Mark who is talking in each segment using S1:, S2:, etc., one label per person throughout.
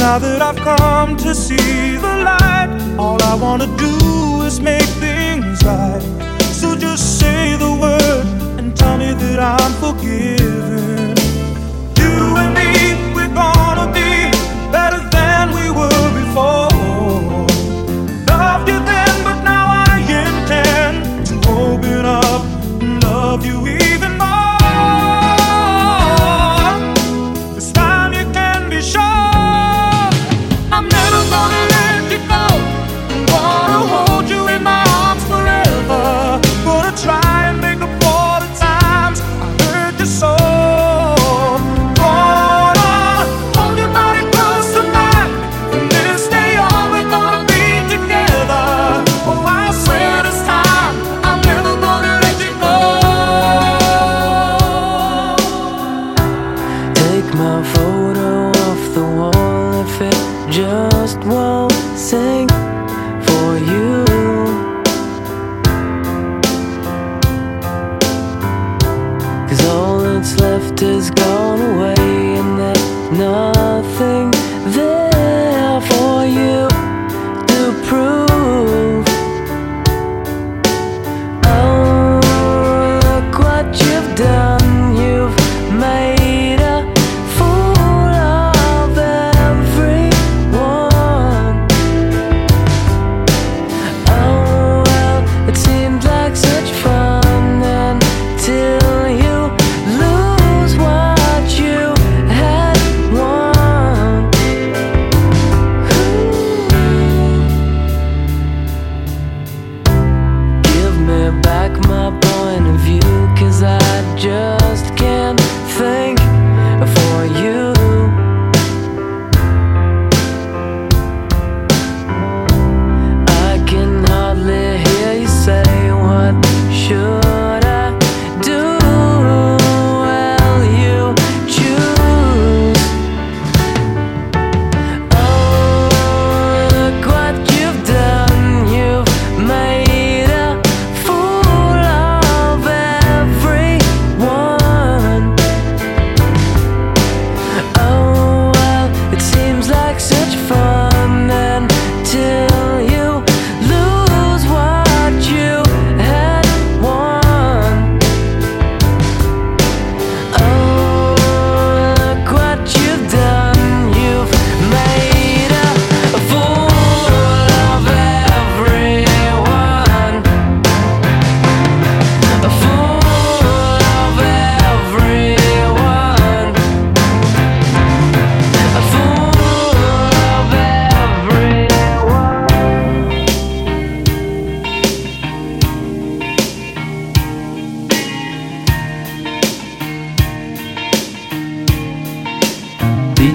S1: Now that I've come to see the light, all I wanna do is make things right. So just say the word and tell me that I'm forgiven. You and me, we're gonna be better than we were before.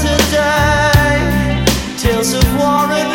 S2: today. Tales of war and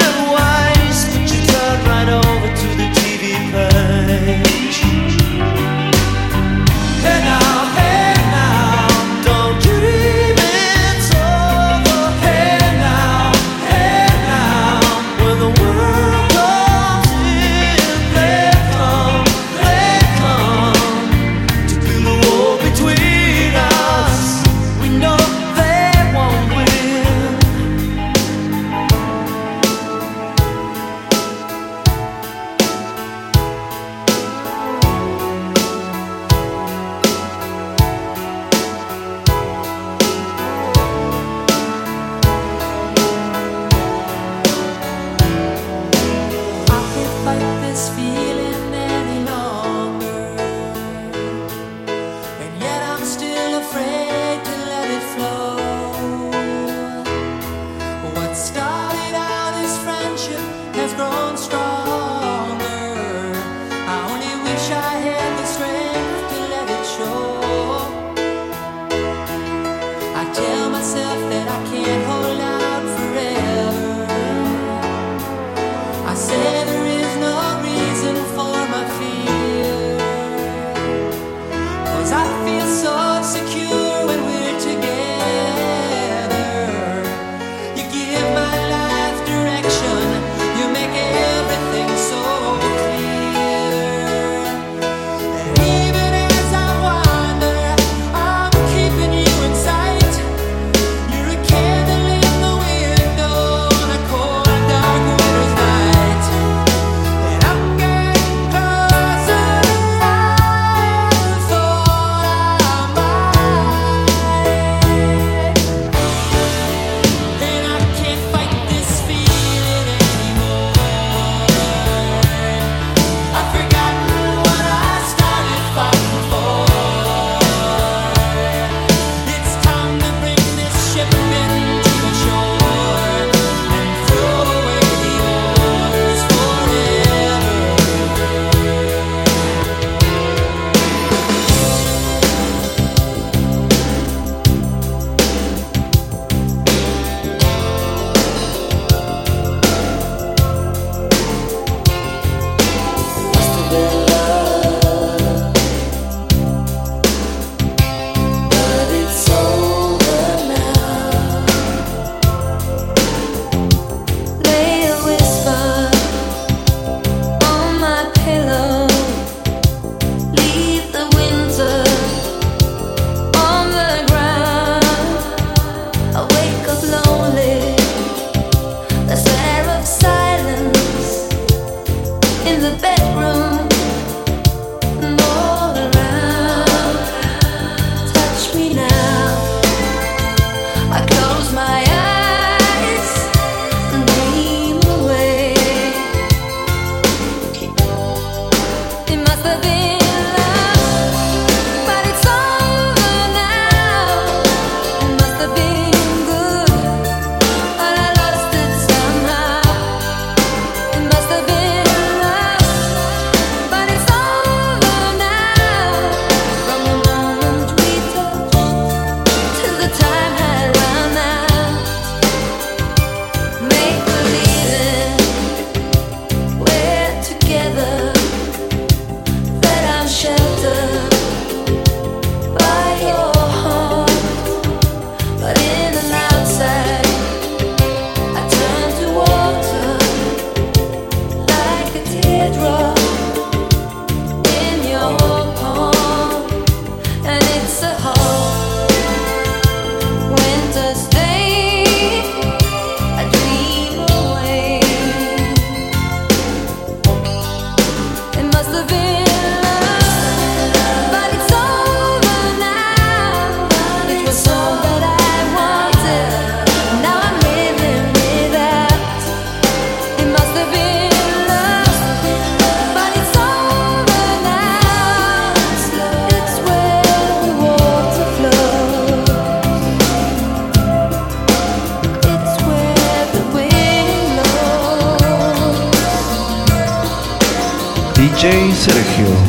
S3: DJ Sergio.